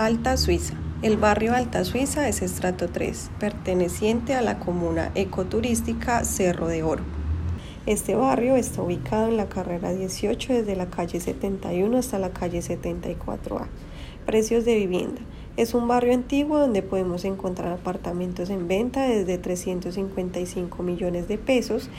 Alta Suiza. El barrio Alta Suiza es estrato 3, perteneciente a la comuna ecoturística Cerro de Oro. Este barrio está ubicado en la carrera 18 desde la calle 71 hasta la calle 74A. Precios de vivienda. Es un barrio antiguo donde podemos encontrar apartamentos en venta desde 355 millones de pesos,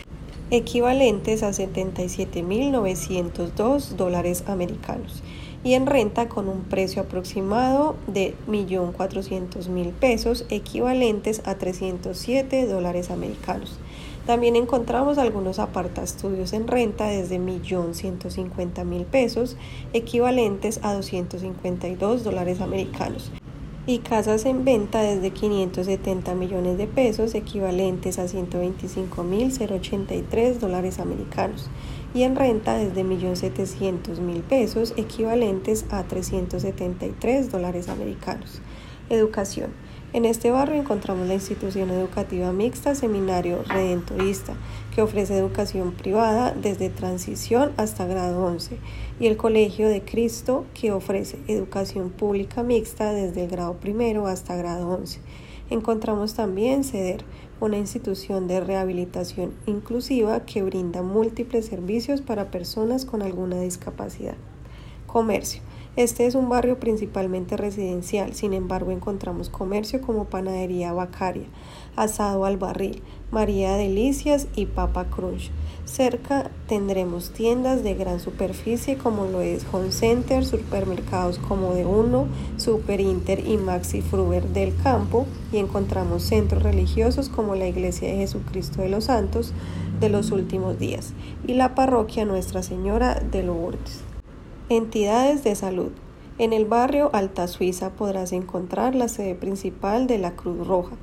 equivalentes a 77.902 dólares americanos y en renta con un precio aproximado de 1.400.000 pesos equivalentes a 307 dólares americanos. También encontramos algunos apartaestudios en renta desde 1.150.000 pesos equivalentes a 252 dólares americanos y casas en venta desde 570 millones de pesos equivalentes a 125.083 dólares americanos y en renta desde 1.700.000 pesos equivalentes a 373 dólares americanos. Educación. En este barrio encontramos la institución educativa mixta Seminario Redentorista, que ofrece educación privada desde transición hasta grado 11, y el Colegio de Cristo, que ofrece educación pública mixta desde el grado primero hasta grado 11. Encontramos también CEDER, una institución de rehabilitación inclusiva que brinda múltiples servicios para personas con alguna discapacidad. Comercio. Este es un barrio principalmente residencial, sin embargo encontramos comercio como panadería Bacaria, asado al barril, María Delicias y Papa Crunch. Cerca tendremos tiendas de gran superficie como lo es Home Center, supermercados como de Uno, Super Inter y Maxi Fruber del campo y encontramos centros religiosos como la Iglesia de Jesucristo de los Santos de los últimos días y la parroquia Nuestra Señora de Lourdes. Entidades de salud. En el barrio Alta Suiza podrás encontrar la sede principal de la Cruz Roja,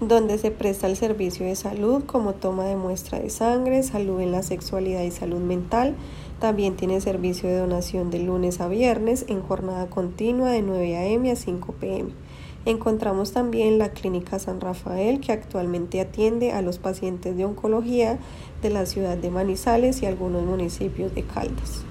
donde se presta el servicio de salud como toma de muestra de sangre, salud en la sexualidad y salud mental. También tiene servicio de donación de lunes a viernes en jornada continua de 9 a.m. a 5 p.m. Encontramos también la Clínica San Rafael que actualmente atiende a los pacientes de oncología de la ciudad de Manizales y algunos municipios de Caldas.